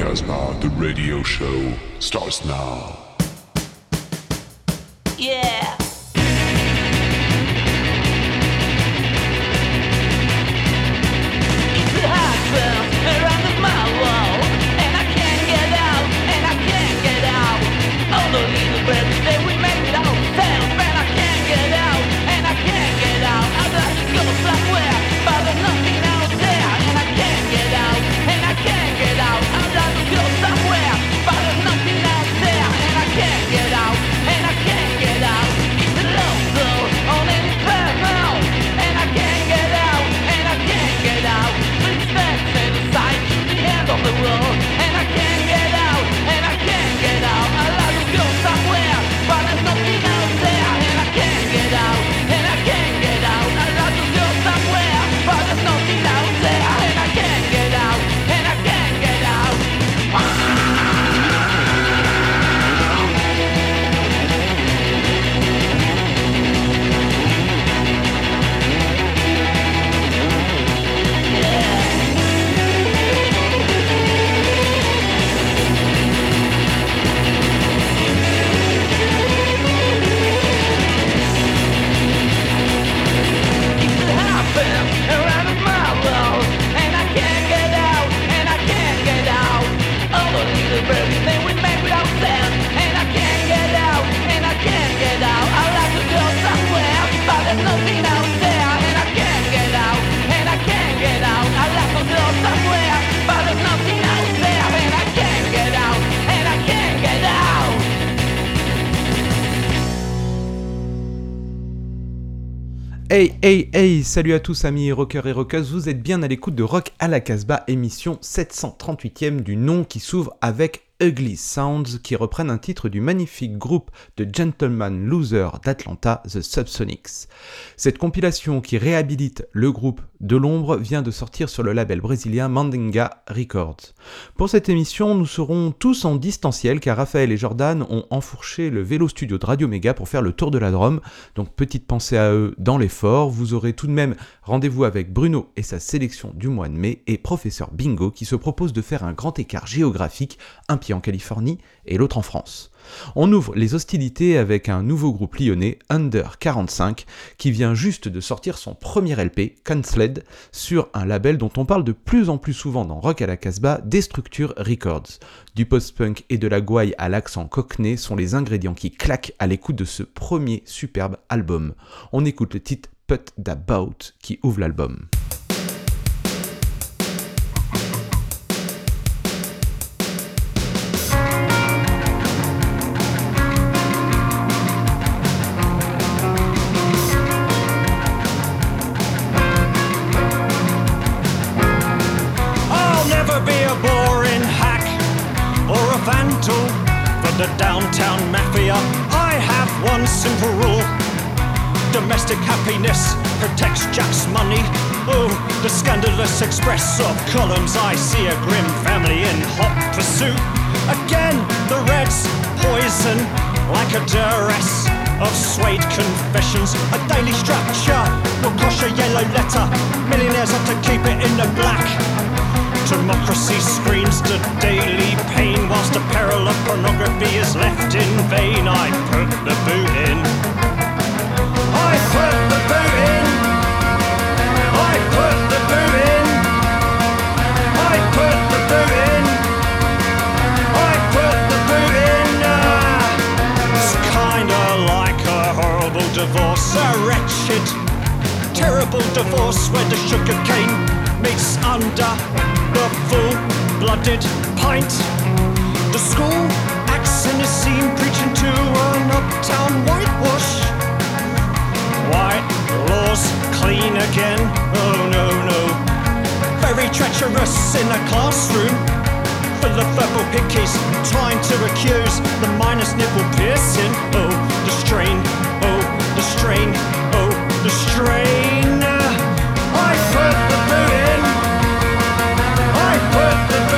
Casbah, the radio show, starts now. Yeah. Hey hey hey, salut à tous amis rockers et rockeuses, vous êtes bien à l'écoute de Rock à la Casbah, émission 738e du nom qui s'ouvre avec Ugly Sounds qui reprennent un titre du magnifique groupe de Gentleman Loser d'Atlanta, The Subsonics. Cette compilation qui réhabilite le groupe de l'ombre vient de sortir sur le label brésilien Mandinga Records. Pour cette émission, nous serons tous en distanciel car Raphaël et Jordan ont enfourché le vélo studio de Radio Méga pour faire le tour de la Drôme. Donc petite pensée à eux dans l'effort. Vous aurez tout de même rendez-vous avec Bruno et sa sélection du mois de mai et Professeur Bingo qui se propose de faire un grand écart géographique, en Californie et l'autre en France. On ouvre les hostilités avec un nouveau groupe lyonnais, Under 45, qui vient juste de sortir son premier LP, Cancelled, sur un label dont on parle de plus en plus souvent dans Rock à la Casbah, Destructure Records. Du post-punk et de la gouaille à l'accent cockney sont les ingrédients qui claquent à l'écoute de ce premier superbe album. On écoute le titre Put About qui ouvre l'album. The downtown mafia. I have one simple rule. Domestic happiness protects Jack's money. Oh, the scandalous express of columns. I see a grim family in hot pursuit. Again, the Reds poison like a duress of suede confessions. A daily structure will crush a yellow letter. Millionaires have to keep it in the black. Democracy screams to daily pain whilst the peril of pornography is left in vain. I put the boot in. I put the boot in. I put the boot in. I put the boot in. I put the boot in. Ah, it's kinda like a horrible divorce, a wretched terrible divorce where the sugar cane meets under the full-blooded pint. The school acts in a scene preaching to an uptown whitewash. White laws clean again. Oh no no. Very treacherous in a classroom. Full of purple pickies trying to accuse the minus nipple piercing. Oh, the strain. Oh, the strain. Oh, the strain. I put the boot in. I put the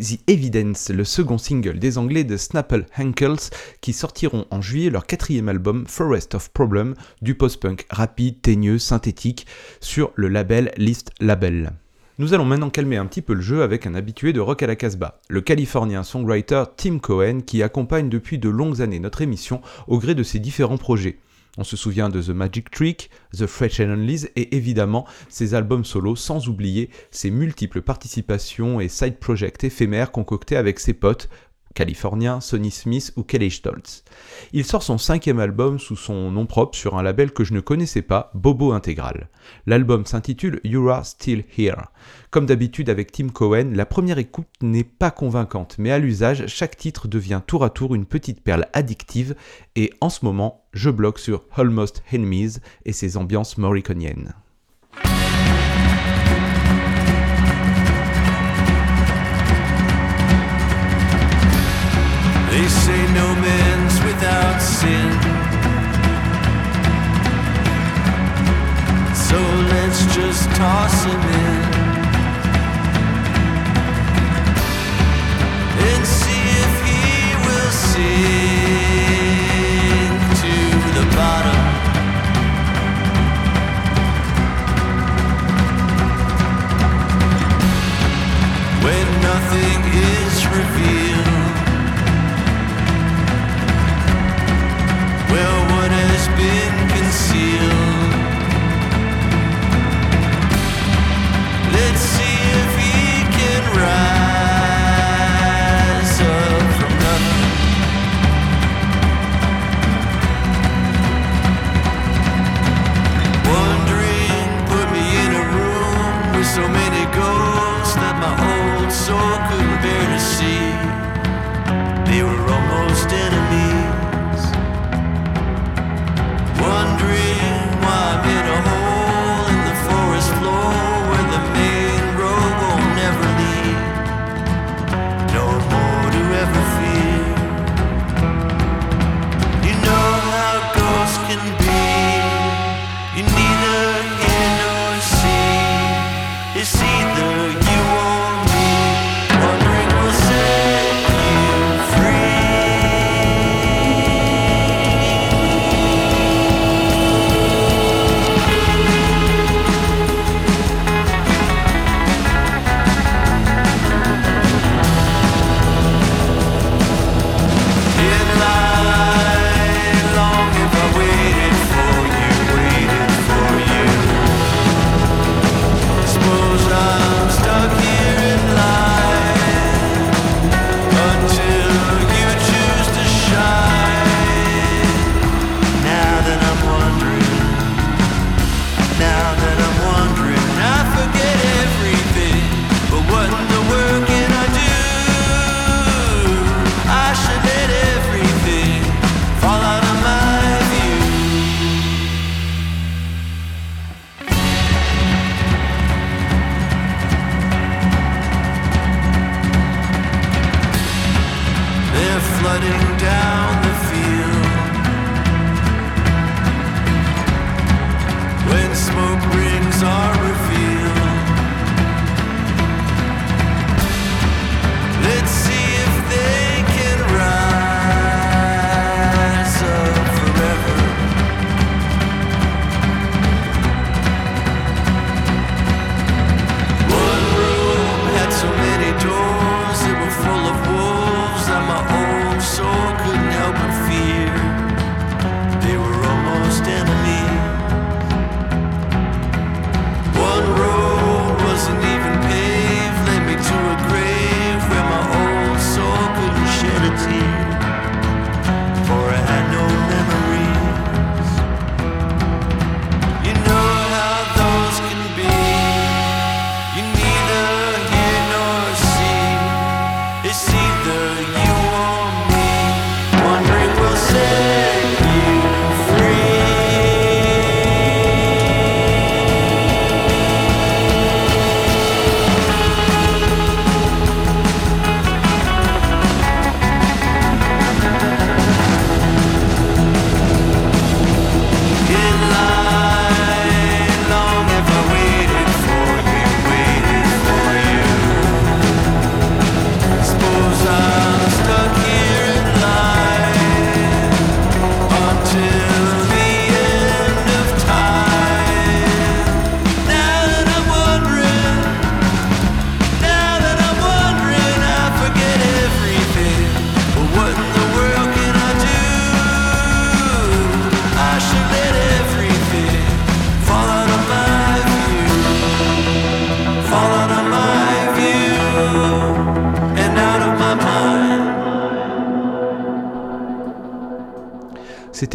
The Evidence, le second single des Anglais de Snapple Hankels, qui sortiront en juillet leur quatrième album Forest of Problem, du post-punk rapide, teigneux, synthétique, sur le label List Label. Nous allons maintenant calmer un petit peu le jeu avec un habitué de Rock à la Casbah, le californien songwriter Tim Cohen qui accompagne depuis de longues années notre émission au gré de ses différents projets. On se souvient de The Magic Trick, The Fresh Heavenlies et évidemment ses albums solo, sans oublier ses multiples participations et side projects éphémères concoctés avec ses potes, californien Sonny Smith ou Kelly Stoltz. Il sort son cinquième album sous son nom propre sur un label que je ne connaissais pas, Bobo Intégral. L'album s'intitule You Are Still Here. Comme d'habitude avec Tim Cohen, la première écoute n'est pas convaincante, mais à l'usage, chaque titre devient tour à tour une petite perle addictive, et en ce moment, je bloque sur Almost Enemies et ses ambiances morriconiennes.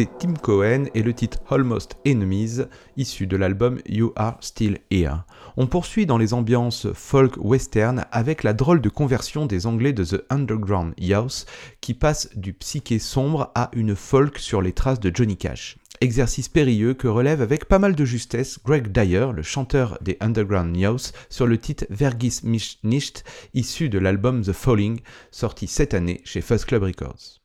Tim Cohen et le titre Almost Enemies, issu de l'album You Are Still Here. On poursuit dans les ambiances folk western avec la drôle de conversion des Anglais de The Underground House qui passe du psyché sombre à une folk sur les traces de Johnny Cash. Exercice périlleux que relève avec pas mal de justesse Greg Dyer, le chanteur des Underground House, sur le titre Vergis mich nicht, issu de l'album The Falling, sorti cette année chez Fuzz Club Records.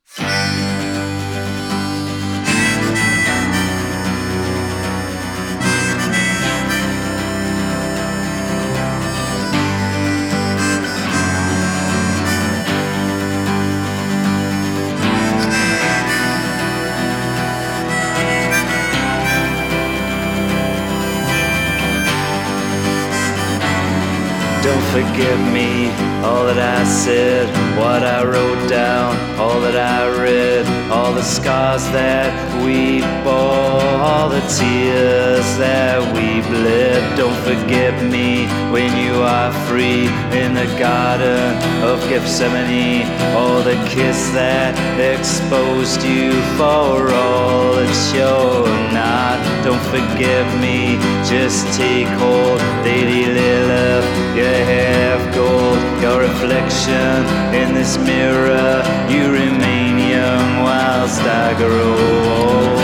That I said, what I wrote down, all that I read, all the scars that we bore, all the tears that we bled. Don't forget me when you are free in the garden of Gethsemane, all the kiss that exposed you for all that you're not. Don't forgive me, just take hold, daily live, your hair of gold, your reflection in this mirror. You remain young whilst I grow old.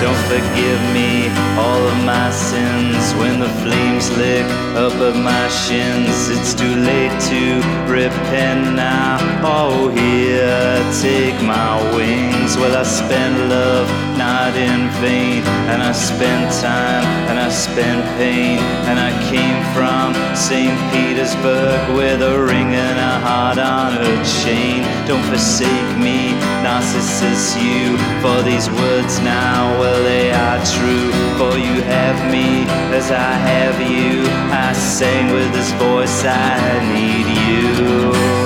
Don't forgive me all of my sins when the flames lick up at my shins. It's too late to repent now. Oh, here, take my wings. Well, I spent love not in vain, and I spent time and I spent pain, and I came from St. Petersburg with a ring and a heart on a chain. Don't forsake me, Narcissus, you, for these words now, well, they are true. For you have me as I have you. I sang with this voice, I need you.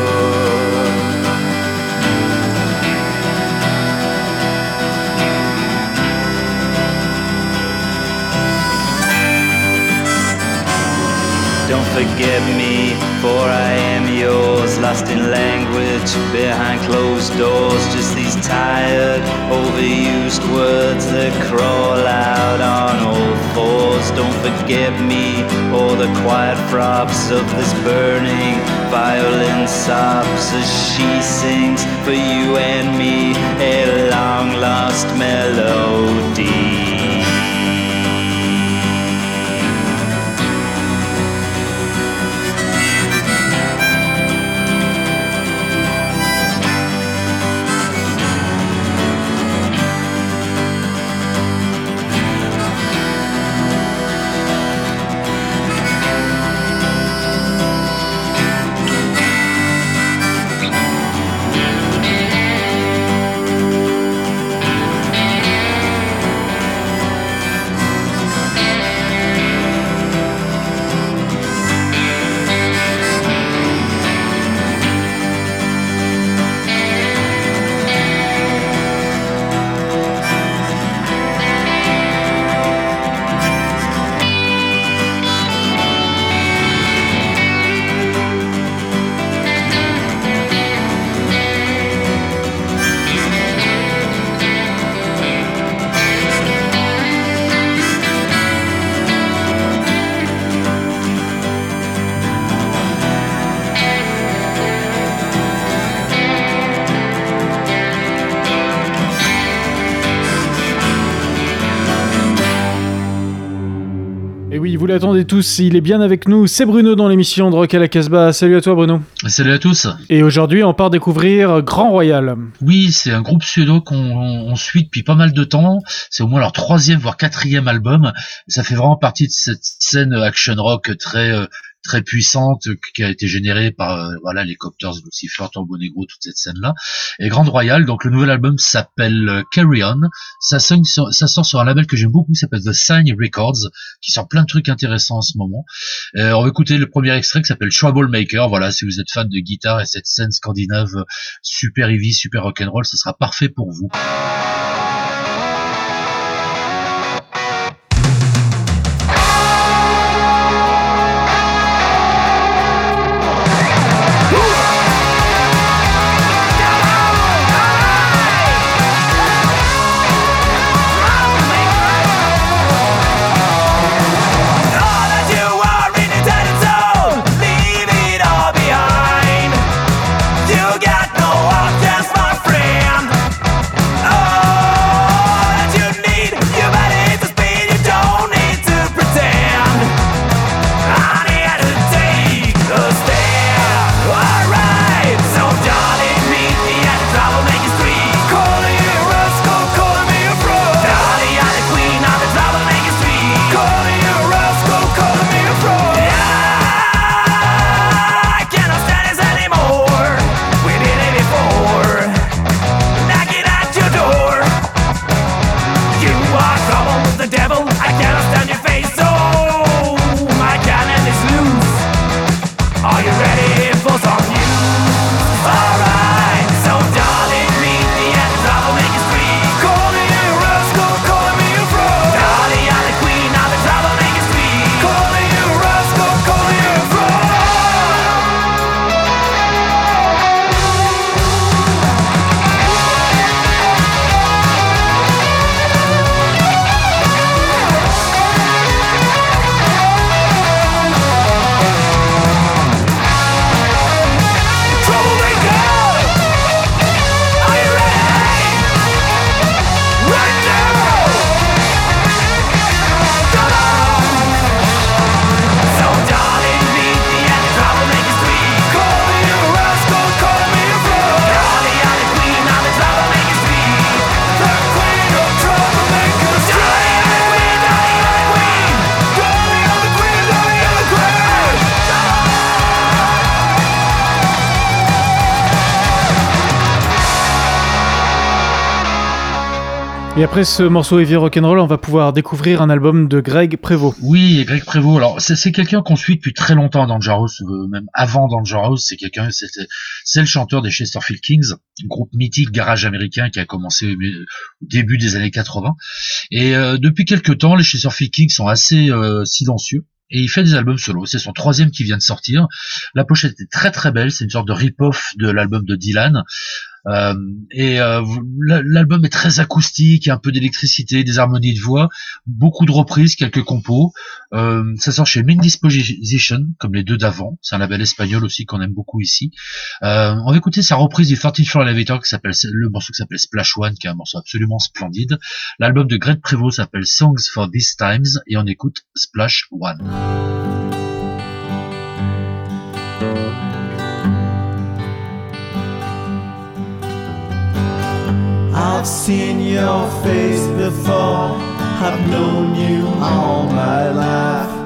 Forget me, for I am yours, lost in language behind closed doors. Just these tired, overused words that crawl out on all fours. Don't forget me, or the quiet throbs of this burning violin sobs as she sings for you and me a long lost melody. Oui, vous l'attendez tous, il est bien avec nous. C'est Bruno dans l'émission de Rock à la Casbah. Salut à toi, Bruno. Salut à tous. Et aujourd'hui, on part découvrir Grand Royal. Oui, c'est un groupe suédois qu'on on suit depuis pas mal de temps. C'est au moins leur troisième voire quatrième album. Ça fait vraiment partie de cette scène action rock très euh, très puissante qui a été générée par euh, voilà les Copters, Lucifer, Turbo Negro, toute cette scène là. Et Grand Royal, donc le nouvel album s'appelle euh, Carry On. Ça, sonne ça sort sur un label que j'aime beaucoup, qui s'appelle The Sign Records, qui sort plein de trucs intéressants en ce moment. Euh, on va écouter le premier extrait qui s'appelle Troublemaker. Voilà, si vous êtes fan de guitare et cette scène scandinave euh, super heavy, super rock'n'roll, ce sera parfait pour vous. Et après ce morceau heavy rock'n'roll, on va pouvoir découvrir un album de Greg Prévost. Oui, Greg Prévost. Alors, c'est quelqu'un qu'on suit depuis très longtemps dans Dangerous, euh, même avant Dangerous. C'est quelqu'un, c'est le chanteur des Chesterfield Kings, groupe mythique garage américain qui a commencé au mi- au début des années 80. Et euh, depuis quelques temps, les Chesterfield Kings sont assez euh, silencieux. Et il fait des albums solo. C'est son troisième qui vient de sortir. La pochette est très très belle. C'est une sorte de rip-off de l'album de Dylan. Euh, et euh, l'album est très acoustique, un peu d'électricité, des harmonies de voix, beaucoup de reprises, quelques compos. Euh, ça sort chez Main Disposition, comme les deux d'avant. C'est un label espagnol aussi qu'on aime beaucoup ici. Euh, on va écouter sa reprise du 13 Floor Elevator qui s'appelle le morceau qui s'appelle Splash One, qui est un morceau absolument splendide. L'album de Greg Prévost s'appelle Songs for These Times et on écoute Splash One. I've seen your face before. I've known you all my life.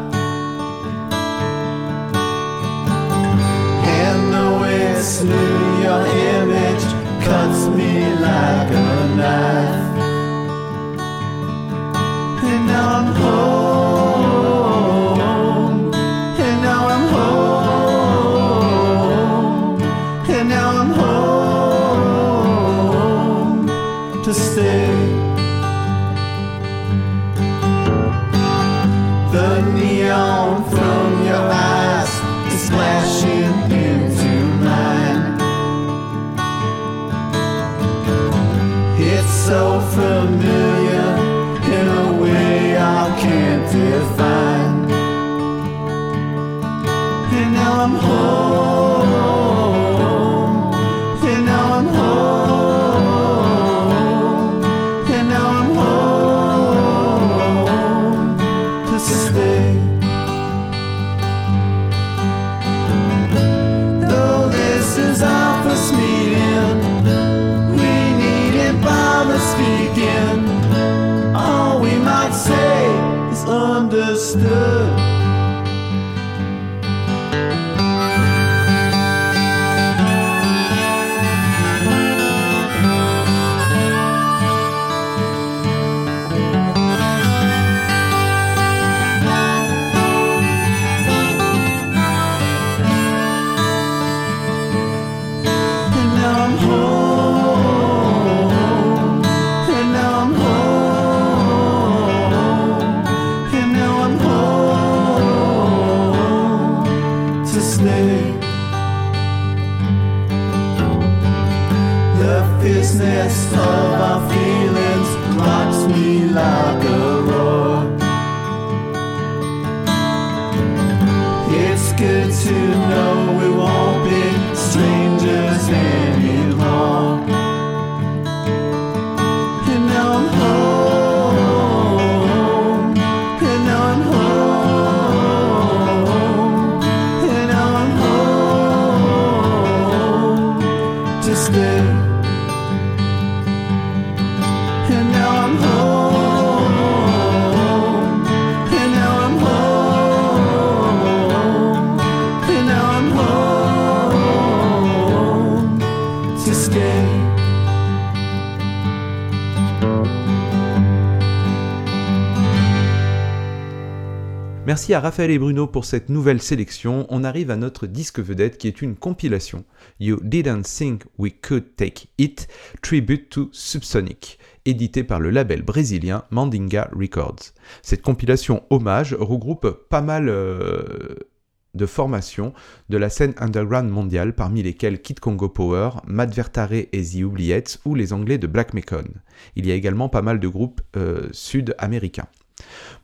Merci à Raphaël et Bruno pour cette nouvelle sélection. On arrive à notre disque vedette qui est une compilation. You Didn't Think We Could Take It, Tribute to Subsonic, édité par le label brésilien Mandinga Records. Cette compilation hommage regroupe pas mal euh, de formations de la scène underground mondiale, parmi lesquelles Kid Congo Power, Matt Vertare et The Oubliettes ou les Anglais de Black Mekon. Il y a également pas mal de groupes euh, sud-américains.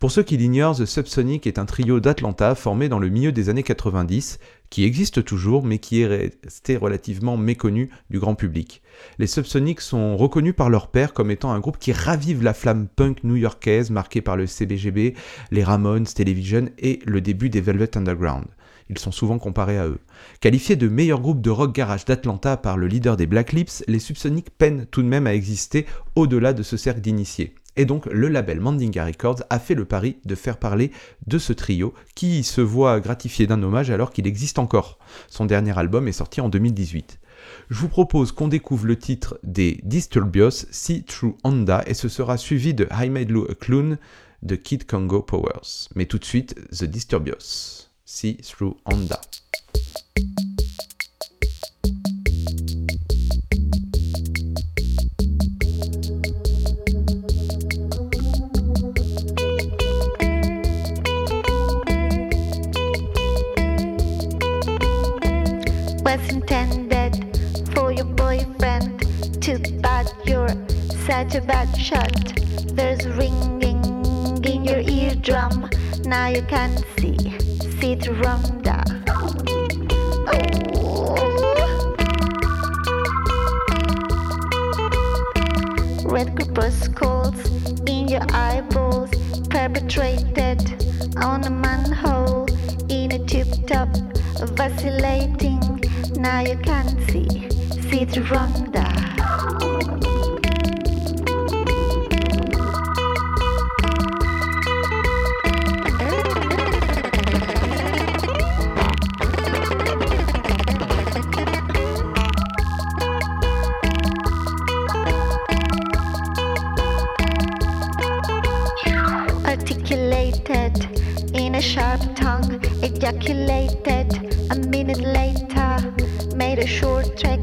Pour ceux qui l'ignorent, The Subsonic est un trio d'Atlanta formé dans le milieu des années 90, qui existe toujours mais qui est resté relativement méconnu du grand public. Les Subsonics sont reconnus par leur père comme étant un groupe qui ravive la flamme punk new-yorkaise marquée par le CBGB, les Ramones, Television et le début des Velvet Underground. Ils sont souvent comparés à eux. Qualifiés de meilleur groupe de rock garage d'Atlanta par le leader des Black Lips, les Subsonics peinent tout de même à exister au-delà de ce cercle d'initiés. Et donc le label Mandinga Records a fait le pari de faire parler de ce trio qui se voit gratifié d'un hommage alors qu'il existe encore. Son dernier album est sorti en 2018. Je vous propose qu'on découvre le titre des Disturbios, See Through Honda, et ce sera suivi de I Made Lou a Clown de Kid Congo Powers. Mais tout de suite, The Disturbios, See Through Honda. Bad shot. There's ringing in your eardrum. Now you can see, see through oh. Rhonda. Red corpuscles in your eyeballs, perpetrated on a manhole in a tube top, vacillating. Now you can see, see through Rhonda. Ejaculated a minute later. Made a short trek,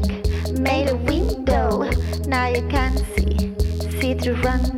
made a window. Now you can see, see through Rhonda.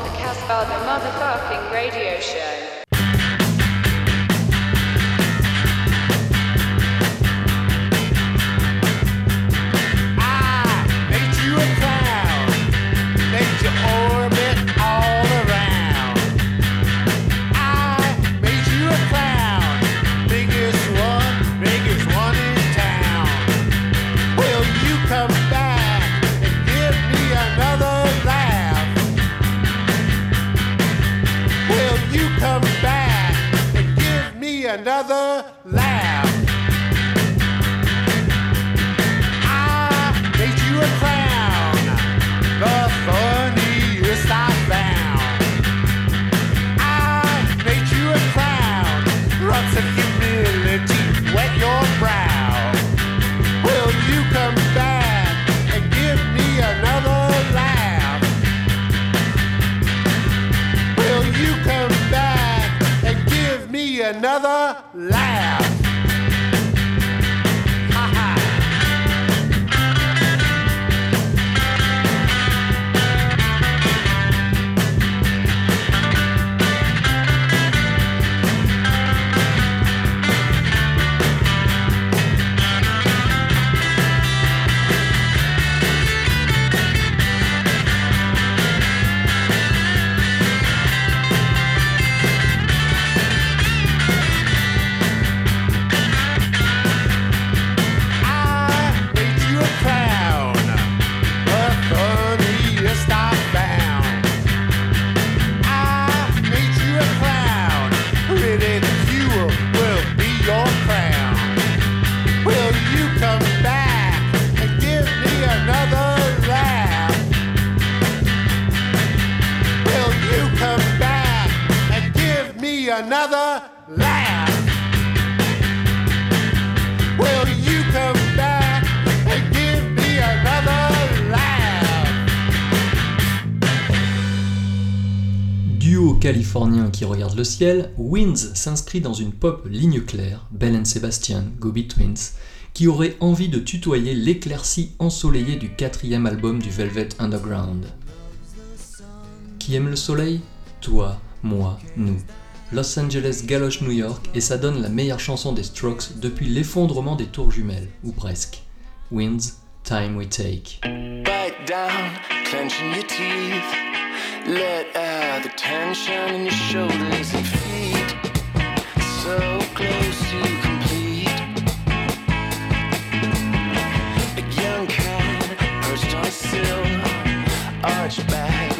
Another laugh? Will you come back and give me another laugh? Duo californien qui regarde le ciel, Winds s'inscrit dans une pop ligne claire, Bell and Sebastian, Gobi Twins, qui aurait envie de tutoyer l'éclaircie ensoleillée du quatrième album du Velvet Underground. Qui aime le soleil? Toi, moi, nous. Los Angeles galoche New York et ça donne la meilleure chanson des Strokes depuis l'effondrement des tours jumelles, ou presque. Winds, Time We Take. Bite down, clenching your teeth. Let out the tension in your shoulders and feet. So close to complete. A young cat perched on a sill, arched back,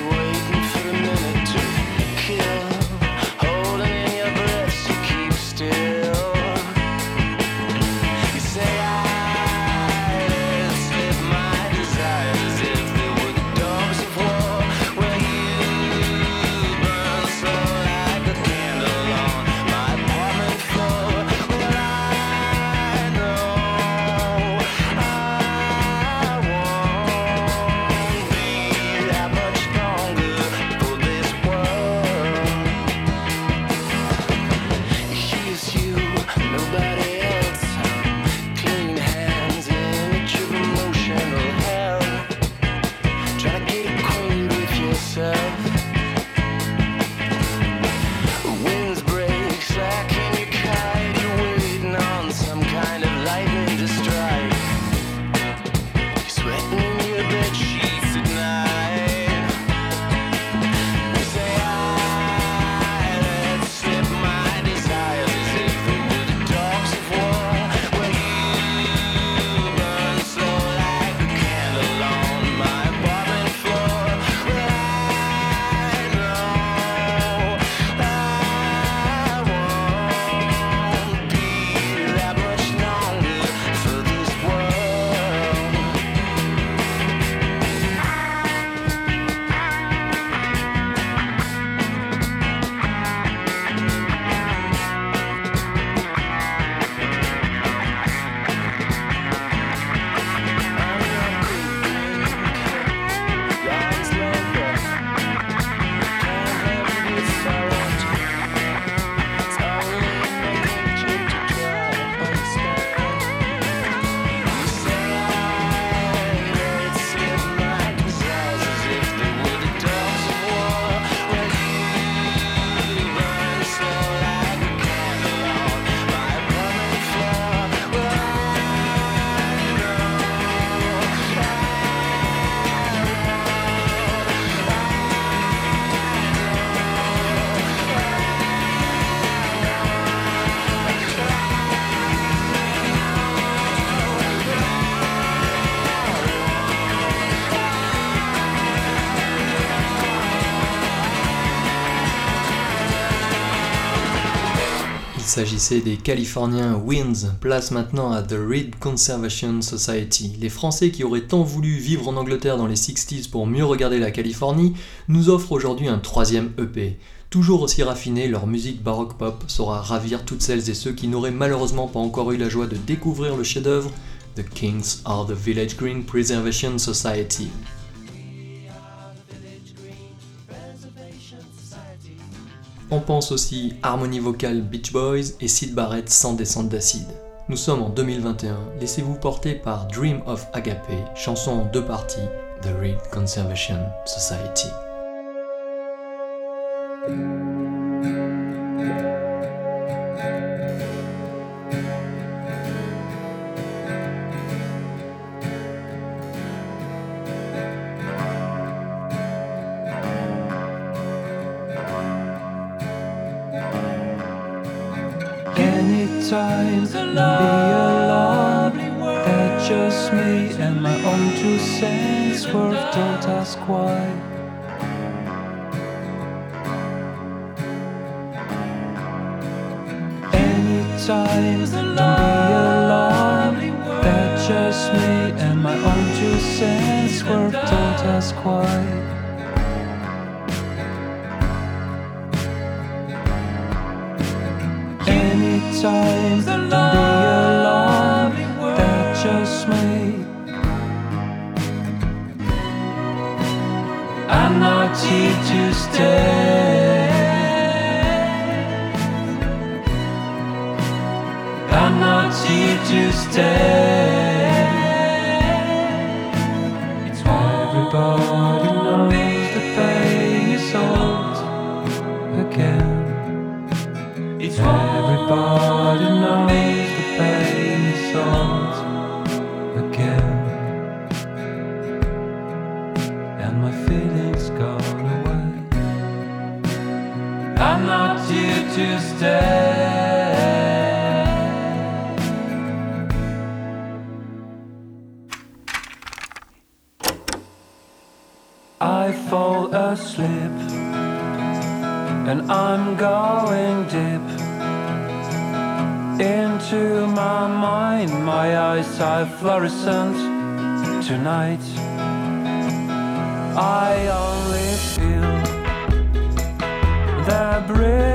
s'agissait des Californiens Winds, place maintenant à The Reed Conservation Society. Les Français qui auraient tant voulu vivre en Angleterre dans les 60s pour mieux regarder la Californie nous offrent aujourd'hui un troisième EP. Toujours aussi raffiné, leur musique baroque pop saura ravir toutes celles et ceux qui n'auraient malheureusement pas encore eu la joie de découvrir le chef-d'œuvre The Kings are the Village Green Preservation Society. On pense aussi harmonie vocale Beach Boys et Sid Barrett sans descente d'acide. Nous sommes en 2021, laissez-vous porter par Dream of Agape, chanson en deux parties, The Reed Conservation Society. time be a lovely world that just me and my own two cents worth Don't ask why. Anytime don't be a lovely that just me and my own two cents worth Don't ask why. Anytime. Don't be alarmed. That's just me. I'm not here to stay. I'm not here to stay. Fluorescent tonight. I only feel the British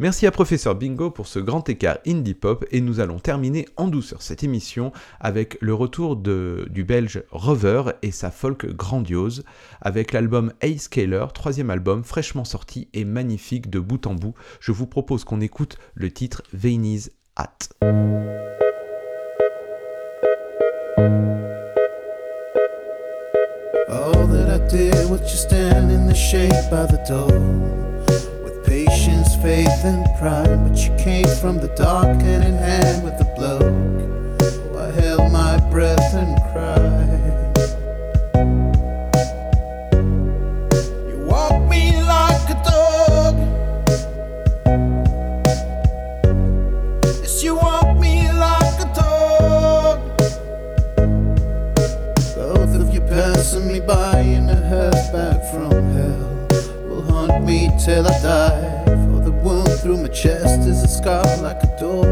Merci à Professeur Bingo pour ce grand écart indie pop et nous allons terminer en douceur cette émission avec le retour du belge Rover et sa folk grandiose avec l'album Ace Scaler, troisième album fraîchement sorti et magnifique de bout en bout. Je vous propose qu'on écoute le titre Veiny's Hat. Faith, and pride. But you came from the dark hand in hand with the bloke. Oh, I held my breath and cried. You walk me like a dog. Yes, you walk me like a dog. Both of you passing me by in a hearse back from hell will haunt me till I die. Through my chest is a scar like a door,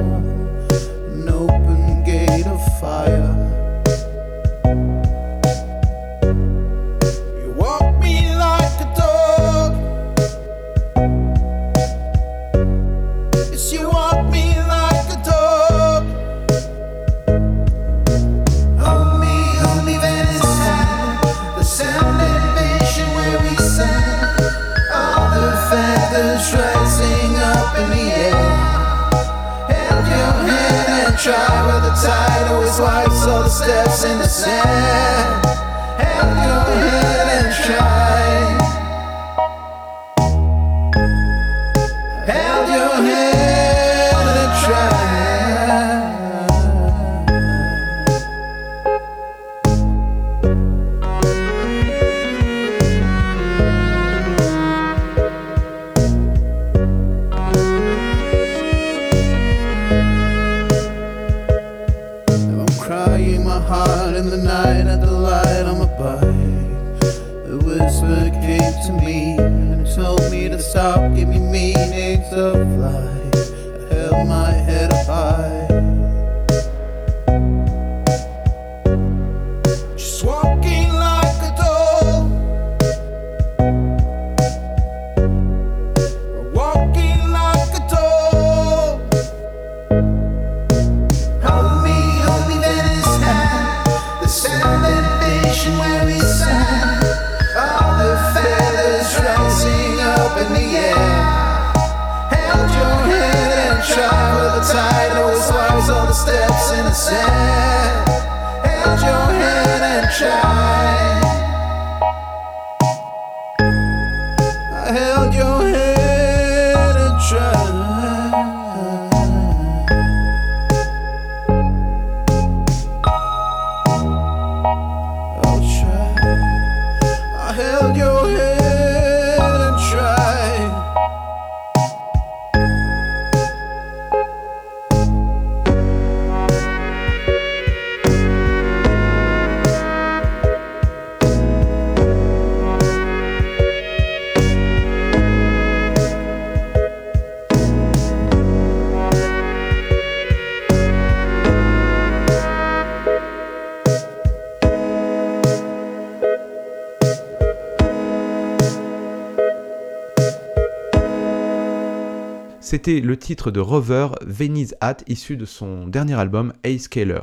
C'était le titre de Rover, Venice Hat, issu de son dernier album Ace Scaler.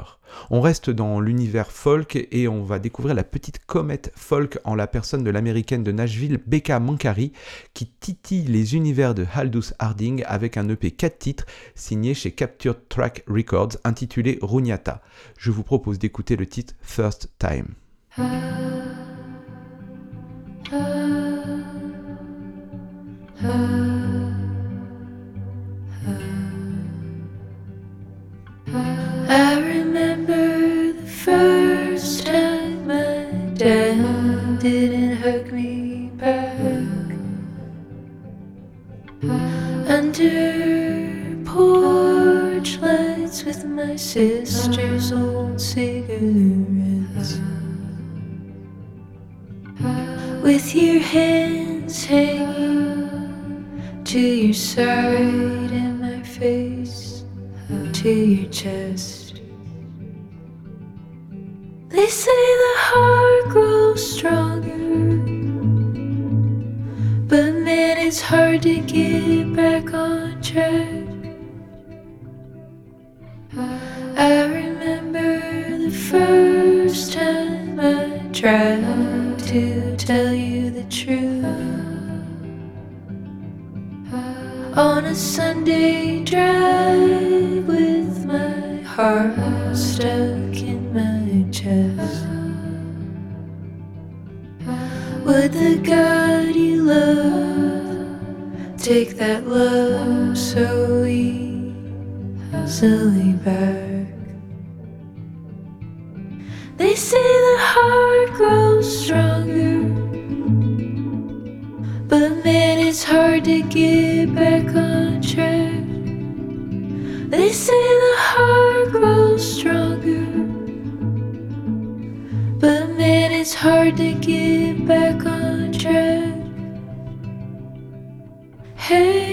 On reste dans l'univers folk et on va découvrir la petite comète folk en la personne de l'américaine de Nashville Becca Mancari qui titille les univers de Aldous Harding avec un EP 4 titres signé chez Captured Track Records intitulé Runyata. Je vous propose d'écouter le titre First Time. I first time my dad didn't hug me back. Under porch lights with my sister's old cigarettes. With your hands hanging to your side and my face to your chest. They say the heart grows stronger, but man, it's hard to get back on track. I remember the first time I tried to tell you the truth on a Sunday drive with my heart stuck in my chest. Would the God you love take that love so easily back? They say the heart grows stronger. But man, it's hard to get back on track. They say the heart stronger. But man, it's hard to get back on track. Hey,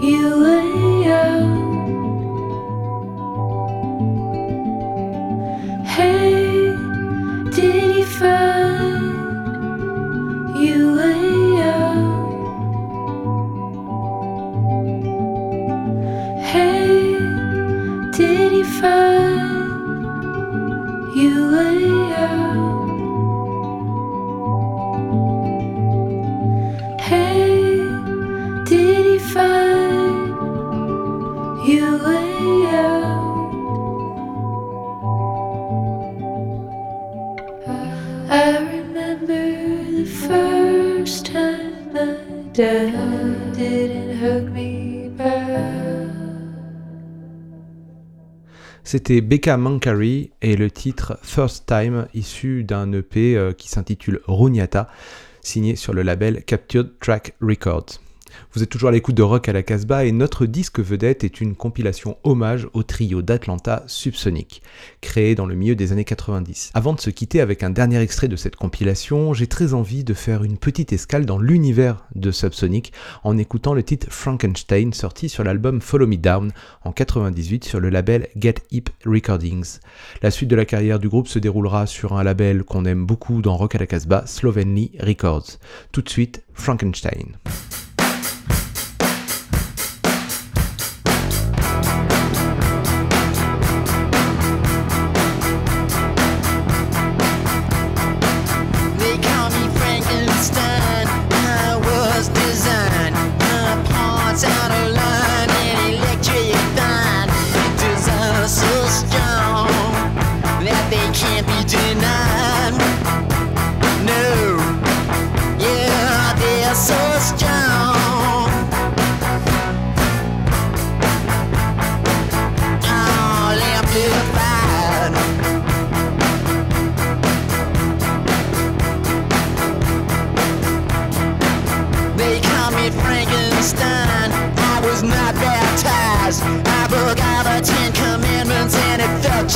you away. C'était Becca Mankari et le titre First Time, issu d'un EP euh, qui s'intitule Runyata, signé sur le label Captured Track Records. Vous êtes toujours à l'écoute de Rock à la Casbah et notre disque vedette est une compilation hommage au trio d'Atlanta Subsonic, créé dans le milieu des années 90. Avant de se quitter avec un dernier extrait de cette compilation, j'ai très envie de faire une petite escale dans l'univers de Subsonic en écoutant le titre Frankenstein sorti sur l'album Follow Me Down en 98 sur le label Get Hip Recordings. La suite de la carrière du groupe se déroulera sur un label qu'on aime beaucoup dans Rock à la Casbah, Slovenly Records. Tout de suite, Frankenstein.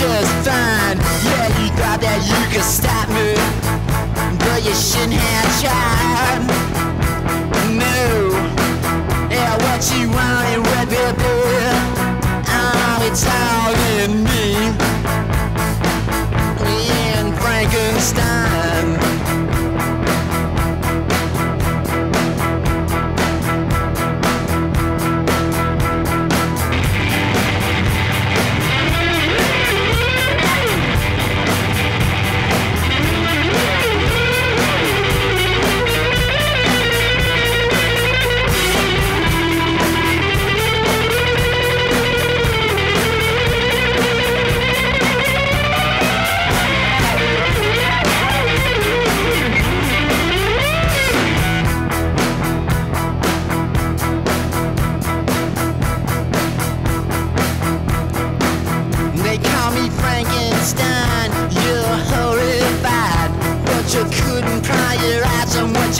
Just fine. Yeah, you thought that you could stop me, but you shouldn't have tried. No, yeah, what you want, red baby? Oh, it's all in me. In Frankenstein.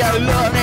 I love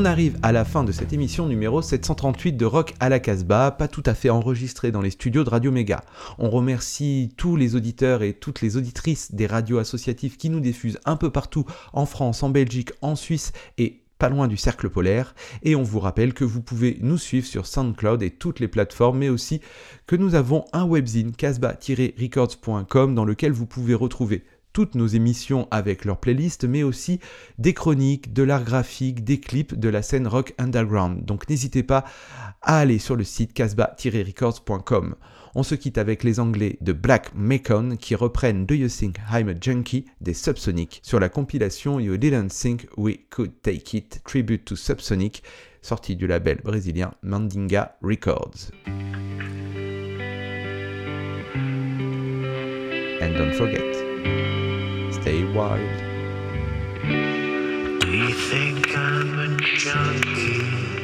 On arrive à la fin de cette émission numéro 738 de Rock à la Casbah, pas tout à fait enregistrée dans les studios de Radio Méga. On remercie tous les auditeurs et toutes les auditrices des radios associatives qui nous diffusent un peu partout en France, en Belgique, en Suisse et pas loin du cercle polaire. Et on vous rappelle que vous pouvez nous suivre sur SoundCloud et toutes les plateformes, mais aussi que nous avons un webzine casbah-records.com dans lequel vous pouvez retrouver toutes nos émissions avec leur playlist, mais aussi des chroniques, de l'art graphique, des clips de la scène rock underground. Donc n'hésitez pas à aller sur le site casbah-records.com. On se quitte avec les anglais de Black Macon qui reprennent Do You Think I'm a Junkie des Subsonic sur la compilation You Didn't Think We Could Take It, Tribute to Subsonic, sortie du label brésilien Mandinga Records. And don't forget, stay. Do you think I'm a junkie?